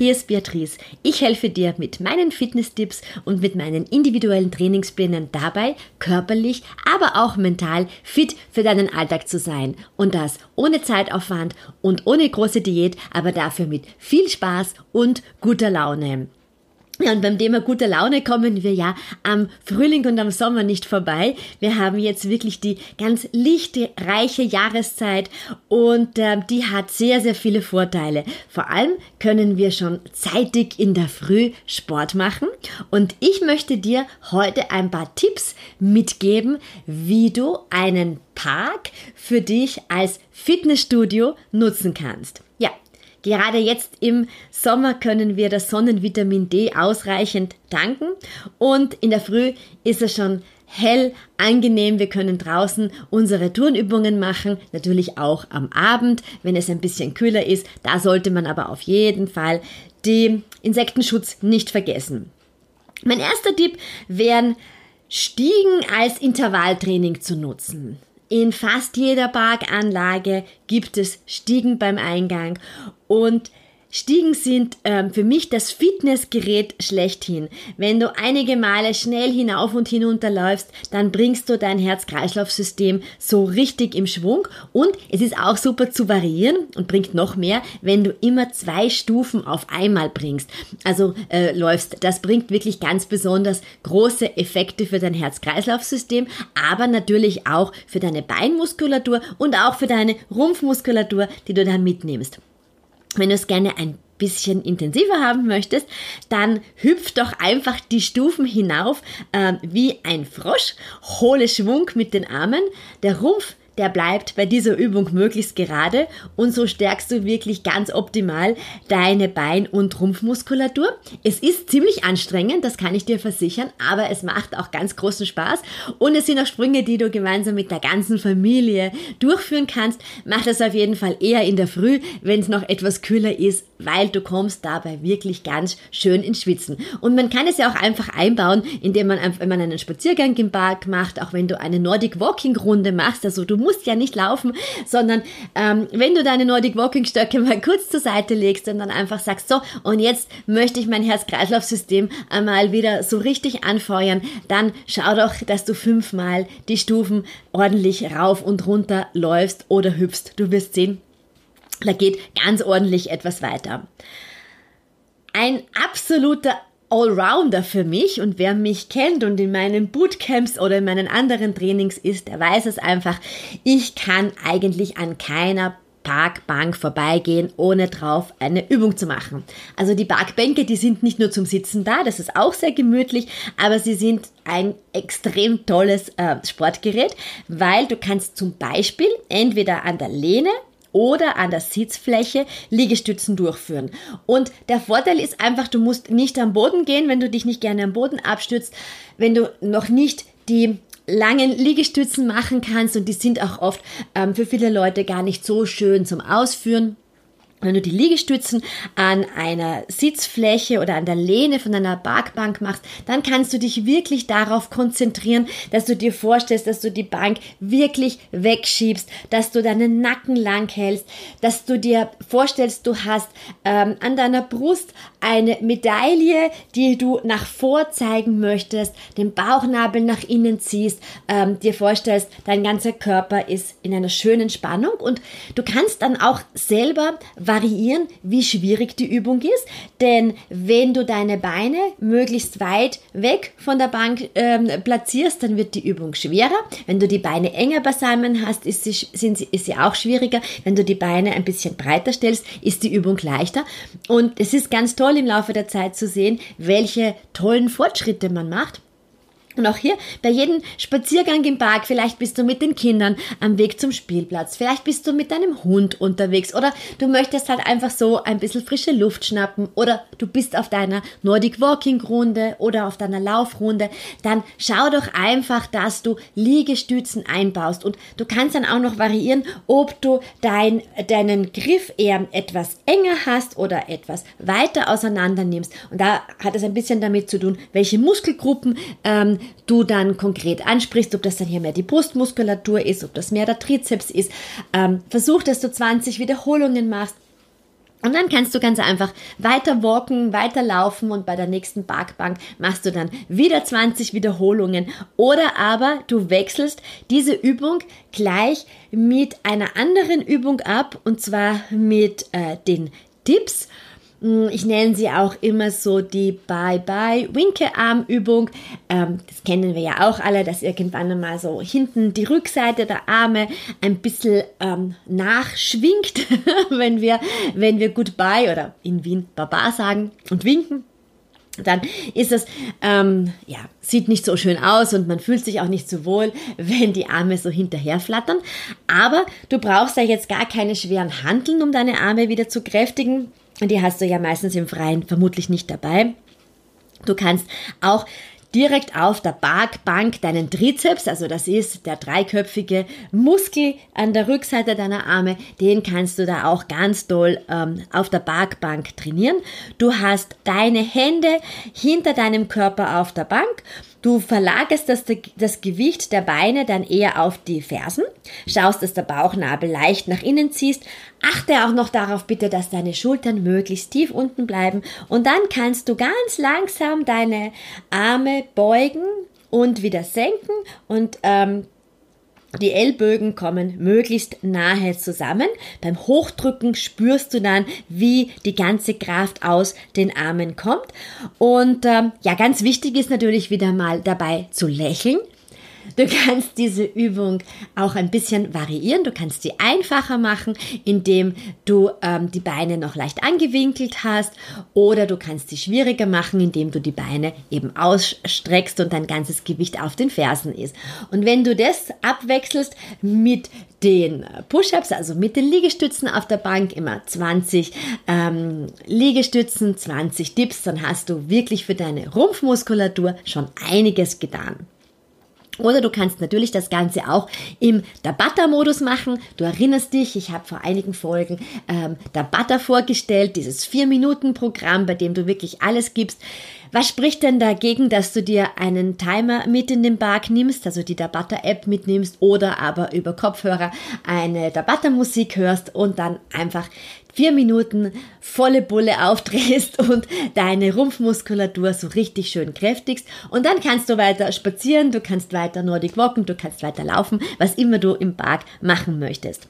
Hier ist Beatrice. Ich helfe dir mit meinen Fitnesstipps und mit meinen individuellen Trainingsplänen dabei, körperlich, aber auch mental fit für deinen Alltag zu sein. Und das ohne Zeitaufwand und ohne große Diät, aber dafür mit viel Spaß und guter Laune. Ja, und beim Thema guter Laune kommen wir ja am Frühling und am Sommer nicht vorbei. Wir haben jetzt wirklich die ganz lichtreiche Jahreszeit und äh, die hat sehr, sehr viele Vorteile. Vor allem können wir schon zeitig in der Früh Sport machen und ich möchte dir heute ein paar Tipps mitgeben, wie du einen Park für dich als Fitnessstudio nutzen kannst. Ja, Gerade jetzt im Sommer können wir das Sonnenvitamin D ausreichend tanken und in der Früh ist es schon hell, angenehm. Wir können draußen unsere Turnübungen machen, natürlich auch am Abend, wenn es ein bisschen kühler ist. Da sollte man aber auf jeden Fall den Insektenschutz nicht vergessen. Mein erster Tipp wären Stiegen als Intervalltraining zu nutzen. In fast jeder Parkanlage gibt es Stiegen beim Eingang. Und Stiegen sind ähm, für mich das Fitnessgerät schlechthin. Wenn du einige Male schnell hinauf und hinunter läufst, dann bringst du dein Herz-Kreislauf-System so richtig im Schwung und es ist auch super zu variieren und bringt noch mehr, wenn du immer zwei Stufen auf einmal bringst. Also äh, läufst. Das bringt wirklich ganz besonders große Effekte für dein Herz-Kreislauf-System, aber natürlich auch für deine Beinmuskulatur und auch für deine Rumpfmuskulatur, die du dann mitnimmst. Wenn du es gerne ein bisschen intensiver haben möchtest, dann hüpf doch einfach die Stufen hinauf äh, wie ein Frosch, hole Schwung mit den Armen, der Rumpf der bleibt bei dieser Übung möglichst gerade und so stärkst du wirklich ganz optimal deine Bein- und Rumpfmuskulatur. Es ist ziemlich anstrengend, das kann ich dir versichern, aber es macht auch ganz großen Spaß und es sind auch Sprünge, die du gemeinsam mit der ganzen Familie durchführen kannst. Mach das auf jeden Fall eher in der Früh, wenn es noch etwas kühler ist, weil du kommst dabei wirklich ganz schön ins Schwitzen. Und man kann es ja auch einfach einbauen, indem man, wenn man einen Spaziergang im Park macht, auch wenn du eine Nordic Walking Runde machst, also du musst musst ja nicht laufen, sondern ähm, wenn du deine Nordic Walking Stöcke mal kurz zur Seite legst und dann einfach sagst, so, und jetzt möchte ich mein Herz-Kreislauf-System einmal wieder so richtig anfeuern, dann schau doch, dass du fünfmal die Stufen ordentlich rauf und runter läufst oder hüpfst. Du wirst sehen, da geht ganz ordentlich etwas weiter. Ein absoluter Allrounder für mich und wer mich kennt und in meinen Bootcamps oder in meinen anderen Trainings ist, der weiß es einfach. Ich kann eigentlich an keiner Parkbank vorbeigehen, ohne drauf eine Übung zu machen. Also die Parkbänke, die sind nicht nur zum Sitzen da, das ist auch sehr gemütlich, aber sie sind ein extrem tolles äh, Sportgerät, weil du kannst zum Beispiel entweder an der Lehne oder an der Sitzfläche Liegestützen durchführen. Und der Vorteil ist einfach, du musst nicht am Boden gehen, wenn du dich nicht gerne am Boden abstürzt, wenn du noch nicht die langen Liegestützen machen kannst und die sind auch oft ähm, für viele Leute gar nicht so schön zum Ausführen. Wenn du die Liegestützen an einer Sitzfläche oder an der Lehne von einer Parkbank machst, dann kannst du dich wirklich darauf konzentrieren, dass du dir vorstellst, dass du die Bank wirklich wegschiebst, dass du deinen Nacken lang hältst, dass du dir vorstellst, du hast ähm, an deiner Brust eine Medaille, die du nach vor zeigen möchtest, den Bauchnabel nach innen ziehst, ähm, dir vorstellst, dein ganzer Körper ist in einer schönen Spannung und du kannst dann auch selber variieren, wie schwierig die Übung ist. Denn wenn du deine Beine möglichst weit weg von der Bank ähm, platzierst, dann wird die Übung schwerer. Wenn du die Beine enger beisammen hast, ist sie, sind sie, ist sie auch schwieriger. Wenn du die Beine ein bisschen breiter stellst, ist die Übung leichter. Und es ist ganz toll im Laufe der Zeit zu sehen, welche tollen Fortschritte man macht. Und auch hier bei jedem Spaziergang im Park, vielleicht bist du mit den Kindern am Weg zum Spielplatz, vielleicht bist du mit deinem Hund unterwegs oder du möchtest halt einfach so ein bisschen frische Luft schnappen oder du bist auf deiner Nordic Walking Runde oder auf deiner Laufrunde, dann schau doch einfach, dass du Liegestützen einbaust und du kannst dann auch noch variieren, ob du dein, deinen Griff eher etwas enger hast oder etwas weiter auseinander nimmst. Und da hat es ein bisschen damit zu tun, welche Muskelgruppen ähm, du dann konkret ansprichst, ob das dann hier mehr die Brustmuskulatur ist, ob das mehr der Trizeps ist. Ähm, versuch, dass du 20 Wiederholungen machst. Und dann kannst du ganz einfach weiter walken, weiter laufen und bei der nächsten Parkbank machst du dann wieder 20 Wiederholungen. Oder aber du wechselst diese Übung gleich mit einer anderen Übung ab und zwar mit äh, den Dips. Hm, ich nenne sie auch immer so die Bye-Bye-Winke-Armübung. Ähm, das kennen wir ja auch alle, dass irgendwann einmal so hinten die Rückseite der Arme ein bisschen ähm, nachschwingt, wenn wir, wenn wir Goodbye oder in Wien Baba sagen und winken dann ist es, ähm, ja, sieht nicht so schön aus und man fühlt sich auch nicht so wohl, wenn die Arme so hinterher flattern. Aber du brauchst ja jetzt gar keine schweren Handeln, um deine Arme wieder zu kräftigen. Und die hast du ja meistens im Freien vermutlich nicht dabei. Du kannst auch direkt auf der Parkbank deinen Trizeps, also das ist der dreiköpfige Muskel an der Rückseite deiner Arme, den kannst du da auch ganz doll ähm, auf der Parkbank trainieren. Du hast deine Hände hinter deinem Körper auf der Bank Du verlagerst das, das Gewicht der Beine dann eher auf die Fersen, schaust, dass der Bauchnabel leicht nach innen ziehst, achte auch noch darauf bitte, dass deine Schultern möglichst tief unten bleiben. Und dann kannst du ganz langsam deine Arme beugen und wieder senken und ähm, die Ellbögen kommen möglichst nahe zusammen. Beim Hochdrücken spürst du dann, wie die ganze Kraft aus den Armen kommt. Und ähm, ja, ganz wichtig ist natürlich wieder mal dabei zu lächeln. Du kannst diese Übung auch ein bisschen variieren. Du kannst sie einfacher machen, indem du ähm, die Beine noch leicht angewinkelt hast. Oder du kannst sie schwieriger machen, indem du die Beine eben ausstreckst und dein ganzes Gewicht auf den Fersen ist. Und wenn du das abwechselst mit den Push-ups, also mit den Liegestützen auf der Bank, immer 20 ähm, Liegestützen, 20 Dips, dann hast du wirklich für deine Rumpfmuskulatur schon einiges getan. Oder du kannst natürlich das Ganze auch im Tabata-Modus machen. Du erinnerst dich, ich habe vor einigen Folgen ähm, Tabata vorgestellt, dieses 4-Minuten-Programm, bei dem du wirklich alles gibst. Was spricht denn dagegen, dass du dir einen Timer mit in den Park nimmst, also die Tabata-App mitnimmst oder aber über Kopfhörer eine Tabata-Musik hörst und dann einfach vier Minuten volle Bulle aufdrehst und deine Rumpfmuskulatur so richtig schön kräftigst. Und dann kannst du weiter spazieren, du kannst weiter Nordic walken, du kannst weiter laufen, was immer du im Park machen möchtest.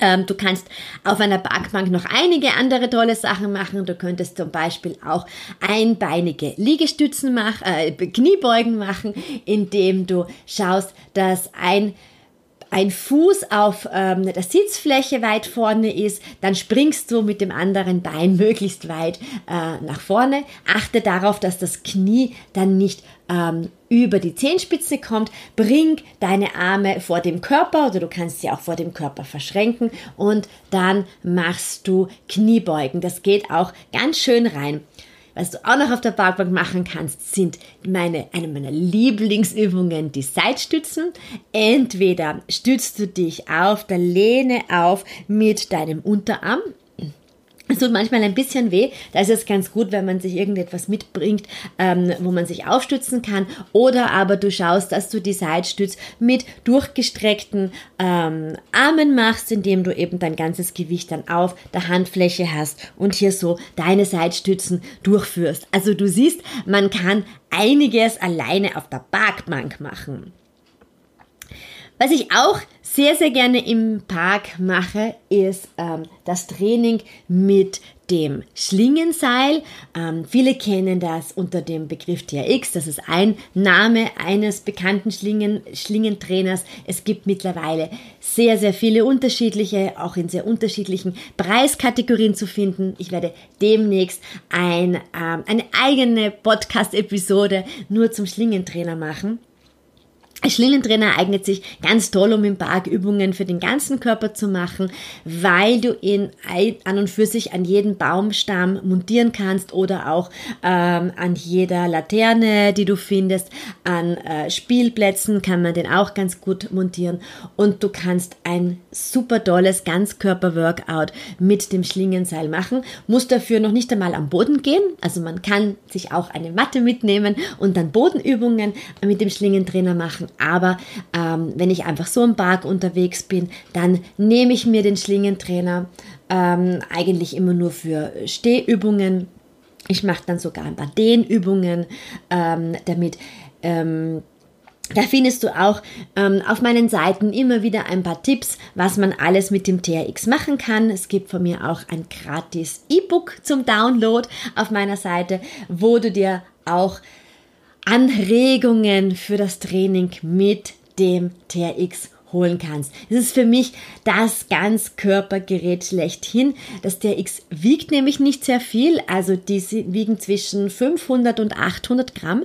Ähm, du kannst auf einer Parkbank noch einige andere tolle Sachen machen. Du könntest zum Beispiel auch einbeinige Liegestützen machen, äh, Kniebeugen machen, indem du schaust, dass ein ein Fuß auf ähm, der Sitzfläche weit vorne ist, dann springst du mit dem anderen Bein möglichst weit äh, nach vorne. Achte darauf, dass das Knie dann nicht ähm, über die Zehenspitze kommt. Bring deine Arme vor dem Körper oder du kannst sie auch vor dem Körper verschränken und dann machst du Kniebeugen. Das geht auch ganz schön rein. Was du auch noch auf der Parkbank machen kannst, sind meine, eine meiner Lieblingsübungen, die Seitstützen. Entweder stützt du dich auf der Lehne auf mit deinem Unterarm es tut manchmal ein bisschen weh. Da ist es ganz gut, wenn man sich irgendetwas mitbringt, ähm, wo man sich aufstützen kann. Oder aber du schaust, dass du die Seitstütz mit durchgestreckten ähm, Armen machst, indem du eben dein ganzes Gewicht dann auf der Handfläche hast und hier so deine Seitstützen durchführst. Also du siehst, man kann einiges alleine auf der Parkbank machen. Was ich auch sehr, sehr gerne im Park mache, ist ähm, das Training mit dem Schlingenseil. Ähm, viele kennen das unter dem Begriff TRX. Das ist ein Name eines bekannten Schlingen, Schlingentrainers. Es gibt mittlerweile sehr, sehr viele unterschiedliche, auch in sehr unterschiedlichen Preiskategorien zu finden. Ich werde demnächst ein, ähm, eine eigene Podcast-Episode nur zum Schlingentrainer machen. Schlingentrainer eignet sich ganz toll, um im Park Übungen für den ganzen Körper zu machen, weil du ihn an und für sich an jeden Baumstamm montieren kannst oder auch ähm, an jeder Laterne, die du findest. An äh, Spielplätzen kann man den auch ganz gut montieren und du kannst ein super tolles Ganzkörper-Workout mit dem Schlingenseil machen. Muss dafür noch nicht einmal am Boden gehen, also man kann sich auch eine Matte mitnehmen und dann Bodenübungen mit dem Schlingentrainer machen aber ähm, wenn ich einfach so im Park unterwegs bin, dann nehme ich mir den Schlingentrainer ähm, eigentlich immer nur für Stehübungen. Ich mache dann sogar ein paar Dehnübungen, ähm, damit ähm, da findest du auch ähm, auf meinen Seiten immer wieder ein paar Tipps, was man alles mit dem TRX machen kann. Es gibt von mir auch ein gratis E-Book zum Download auf meiner Seite, wo du dir auch Anregungen für das Training mit dem TRX holen kannst. Es ist für mich das Ganzkörpergerät schlechthin. Das TRX wiegt nämlich nicht sehr viel, also die wiegen zwischen 500 und 800 Gramm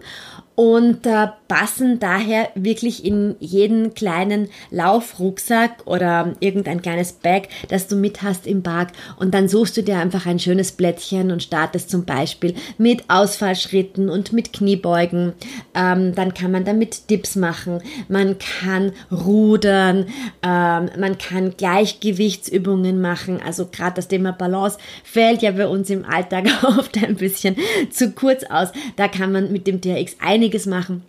und äh, passen daher wirklich in jeden kleinen Laufrucksack oder irgendein kleines Bag, das du mit hast im Park und dann suchst du dir einfach ein schönes Blättchen und startest zum Beispiel mit Ausfallschritten und mit Kniebeugen. Ähm, dann kann man damit Dips machen, man kann rudern, ähm, man kann Gleichgewichtsübungen machen. Also gerade das Thema Balance fällt ja bei uns im Alltag oft ein bisschen zu kurz aus. Da kann man mit dem TRX ein einiges machen.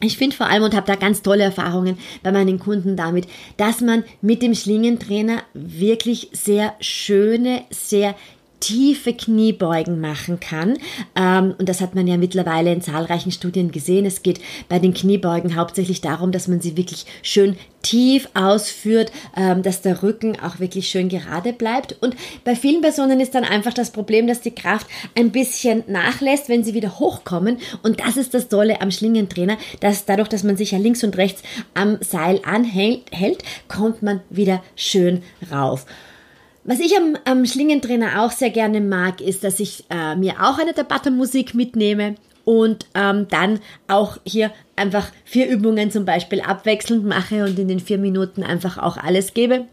Ich finde vor allem und habe da ganz tolle Erfahrungen bei meinen Kunden damit, dass man mit dem Schlingentrainer wirklich sehr schöne, sehr tiefe Kniebeugen machen kann. Ähm, und das hat man ja mittlerweile in zahlreichen Studien gesehen. Es geht bei den Kniebeugen hauptsächlich darum, dass man sie wirklich schön tief ausführt, ähm, dass der Rücken auch wirklich schön gerade bleibt. Und bei vielen Personen ist dann einfach das Problem, dass die Kraft ein bisschen nachlässt, wenn sie wieder hochkommen. Und das ist das Tolle am Schlingentrainer, dass dadurch, dass man sich ja links und rechts am Seil anhält, kommt man wieder schön rauf. Was ich am, am Schlingentrainer auch sehr gerne mag, ist, dass ich äh, mir auch eine Tabata-Musik mitnehme und ähm, dann auch hier einfach vier Übungen zum Beispiel abwechselnd mache und in den vier Minuten einfach auch alles gebe.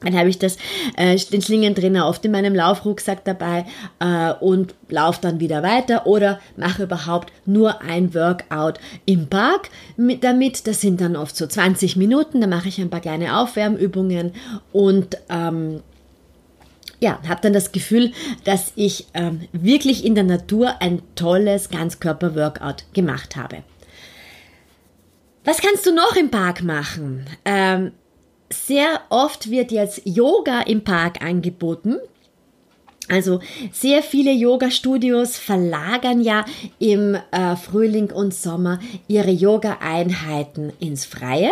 Dann habe ich das, äh, den Schlingentrainer oft in meinem Laufrucksack dabei äh, und laufe dann wieder weiter oder mache überhaupt nur ein Workout im Park mit, damit. Das sind dann oft so 20 Minuten, da mache ich ein paar kleine Aufwärmübungen und ähm, ja, habe dann das Gefühl, dass ich ähm, wirklich in der Natur ein tolles Ganzkörper-Workout gemacht habe. Was kannst du noch im Park machen? Ähm, sehr oft wird jetzt Yoga im Park angeboten. Also sehr viele Yoga-Studios verlagern ja im äh, Frühling und Sommer ihre Yoga-Einheiten ins Freie.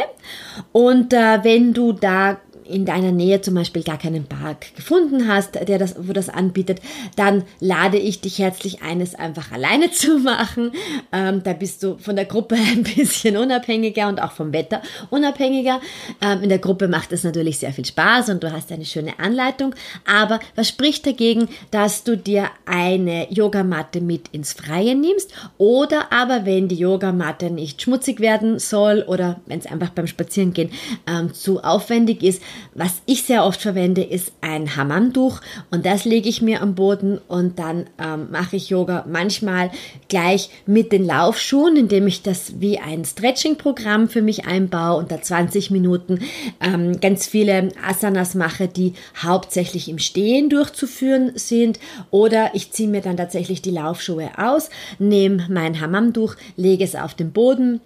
Und äh, wenn du da in deiner Nähe zum Beispiel gar keinen Park gefunden hast, der das, wo das anbietet, dann lade ich dich herzlich ein, es einfach alleine zu machen. Ähm, da bist du von der Gruppe ein bisschen unabhängiger und auch vom Wetter unabhängiger. Ähm, in der Gruppe macht es natürlich sehr viel Spaß und du hast eine schöne Anleitung. Aber was spricht dagegen, dass du dir eine Yogamatte mit ins Freie nimmst oder aber wenn die Yogamatte nicht schmutzig werden soll oder wenn es einfach beim Spazierengehen ähm, zu aufwendig ist, was ich sehr oft verwende, ist ein Hammamtuch und das lege ich mir am Boden und dann ähm, mache ich Yoga manchmal gleich mit den Laufschuhen, indem ich das wie ein Stretching-Programm für mich einbaue und da 20 Minuten ähm, ganz viele Asanas mache, die hauptsächlich im Stehen durchzuführen sind. Oder ich ziehe mir dann tatsächlich die Laufschuhe aus, nehme mein Hammamtuch, lege es auf den Boden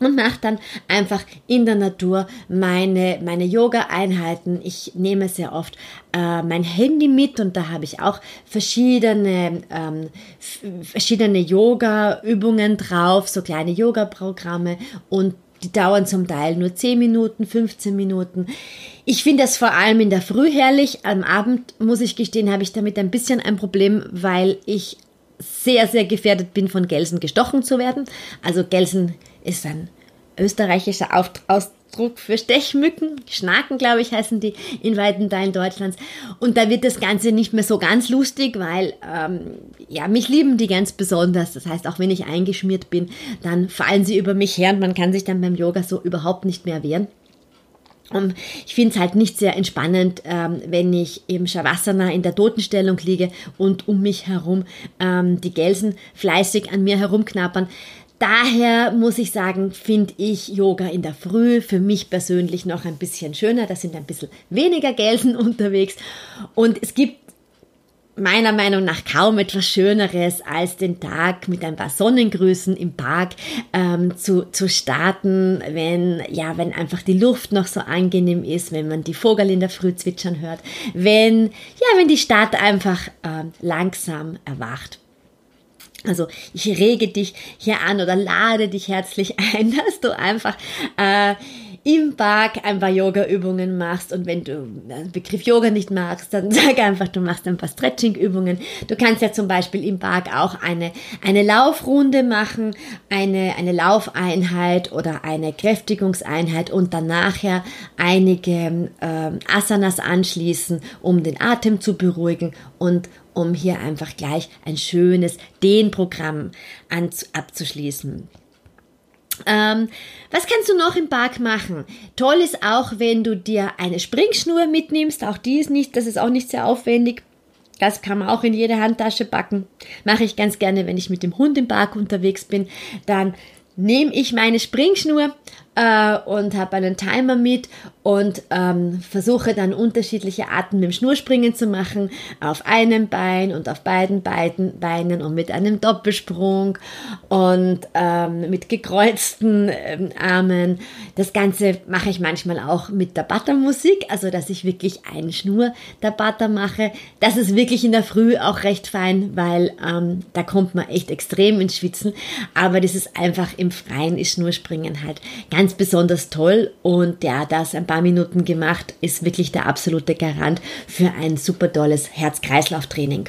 und mache dann einfach in der Natur meine, meine Yoga-Einheiten. Ich nehme sehr oft äh, mein Handy mit und da habe ich auch verschiedene, ähm, verschiedene Yoga-Übungen drauf, so kleine Yoga-Programme und die dauern zum Teil nur 10 Minuten, 15 Minuten. Ich finde das vor allem in der Früh herrlich. Am Abend, muss ich gestehen, habe ich damit ein bisschen ein Problem, weil ich sehr, sehr gefährdet bin, von Gelsen gestochen zu werden. Also Gelsen ist ein österreichischer Ausdruck für Stechmücken. Schnaken, glaube ich, heißen die in weiten Teilen Deutschlands. Und da wird das Ganze nicht mehr so ganz lustig, weil ähm, ja, mich lieben die ganz besonders. Das heißt, auch wenn ich eingeschmiert bin, dann fallen sie über mich her und man kann sich dann beim Yoga so überhaupt nicht mehr wehren. Und ich finde es halt nicht sehr entspannend, ähm, wenn ich im Shavasana in der Totenstellung liege und um mich herum ähm, die Gelsen fleißig an mir herumknappern. Daher muss ich sagen, finde ich Yoga in der Früh für mich persönlich noch ein bisschen schöner. Da sind ein bisschen weniger Gelsen unterwegs. Und es gibt meiner Meinung nach kaum etwas Schöneres, als den Tag mit ein paar Sonnengrüßen im Park ähm, zu, zu starten, wenn, ja, wenn einfach die Luft noch so angenehm ist, wenn man die Vogel in der Früh zwitschern hört, wenn, ja, wenn die Stadt einfach ähm, langsam erwacht. Also ich rege dich hier an oder lade dich herzlich ein, dass du einfach äh, im Park ein paar Yoga-Übungen machst und wenn du den Begriff Yoga nicht magst, dann sag einfach, du machst ein paar Stretching-Übungen. Du kannst ja zum Beispiel im Park auch eine, eine Laufrunde machen, eine, eine Laufeinheit oder eine Kräftigungseinheit und dann nachher einige äh, Asanas anschließen, um den Atem zu beruhigen und um hier einfach gleich ein schönes Dehnprogramm abzuschließen. Ähm, was kannst du noch im Park machen? Toll ist auch, wenn du dir eine Springschnur mitnimmst. Auch die ist nicht, das ist auch nicht sehr aufwendig. Das kann man auch in jede Handtasche packen. Mache ich ganz gerne, wenn ich mit dem Hund im Park unterwegs bin. Dann nehme ich meine Springschnur äh, und habe einen Timer mit und ähm, versuche dann unterschiedliche Arten mit dem Schnurspringen zu machen, auf einem Bein und auf beiden Beinen und mit einem Doppelsprung und ähm, mit gekreuzten ähm, Armen. Das Ganze mache ich manchmal auch mit der Buttermusik, also dass ich wirklich einen Schnur der Butter mache. Das ist wirklich in der Früh auch recht fein, weil ähm, da kommt man echt extrem ins Schwitzen, aber das ist einfach im Freien ist Schnurspringen halt ganz ganz besonders toll und ja, das ein paar Minuten gemacht ist wirklich der absolute Garant für ein super tolles Herz-Kreislauf-Training.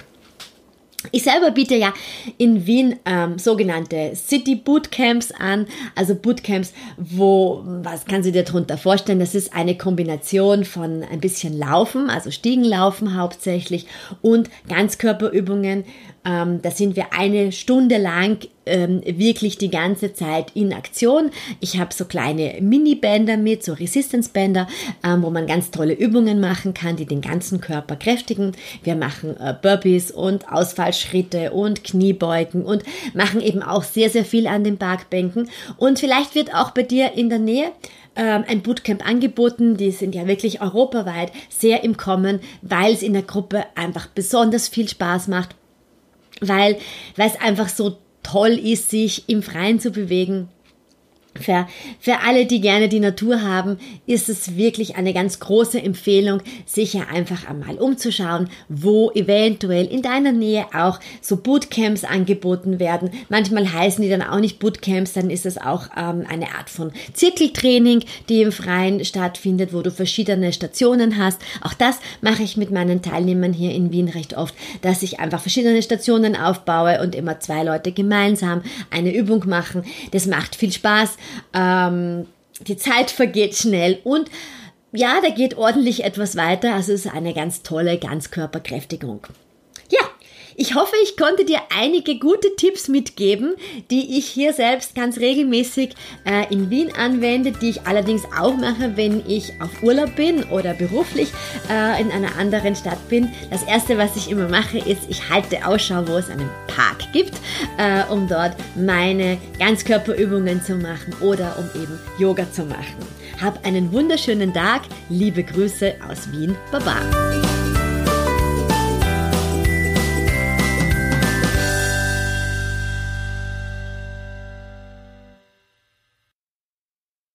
Ich selber biete ja in Wien ähm, sogenannte City Bootcamps an, also Bootcamps, wo, was kann sie dir darunter vorstellen? Das ist eine Kombination von ein bisschen Laufen, also Stiegenlaufen hauptsächlich und Ganzkörperübungen. Ähm, da sind wir eine Stunde lang ähm, wirklich die ganze Zeit in Aktion. Ich habe so kleine Mini-Bänder mit, so Resistance-Bänder, ähm, wo man ganz tolle Übungen machen kann, die den ganzen Körper kräftigen. Wir machen äh, Burpees und Ausfallschritte und Kniebeugen und machen eben auch sehr, sehr viel an den Parkbänken. Und vielleicht wird auch bei dir in der Nähe ähm, ein Bootcamp angeboten. Die sind ja wirklich europaweit sehr im Kommen, weil es in der Gruppe einfach besonders viel Spaß macht, weil, weil es einfach so toll ist, sich im Freien zu bewegen für, für alle, die gerne die Natur haben, ist es wirklich eine ganz große Empfehlung, sich ja einfach einmal umzuschauen, wo eventuell in deiner Nähe auch so Bootcamps angeboten werden. Manchmal heißen die dann auch nicht Bootcamps, dann ist es auch ähm, eine Art von Zirkeltraining, die im Freien stattfindet, wo du verschiedene Stationen hast. Auch das mache ich mit meinen Teilnehmern hier in Wien recht oft, dass ich einfach verschiedene Stationen aufbaue und immer zwei Leute gemeinsam eine Übung machen. Das macht viel Spaß ähm, die Zeit vergeht schnell und ja, da geht ordentlich etwas weiter. Also es ist eine ganz tolle Ganzkörperkräftigung. Ja, ich hoffe, ich konnte dir einige gute Tipps mitgeben, die ich hier selbst ganz regelmäßig äh, in Wien anwende, die ich allerdings auch mache, wenn ich auf Urlaub bin oder beruflich äh, in einer anderen Stadt bin. Das erste, was ich immer mache, ist, ich halte Ausschau, wo es einen Park gibt, äh, um dort meine Ganzkörperübungen zu machen oder um eben Yoga zu machen. Hab einen wunderschönen Tag. Liebe Grüße aus Wien. Baba.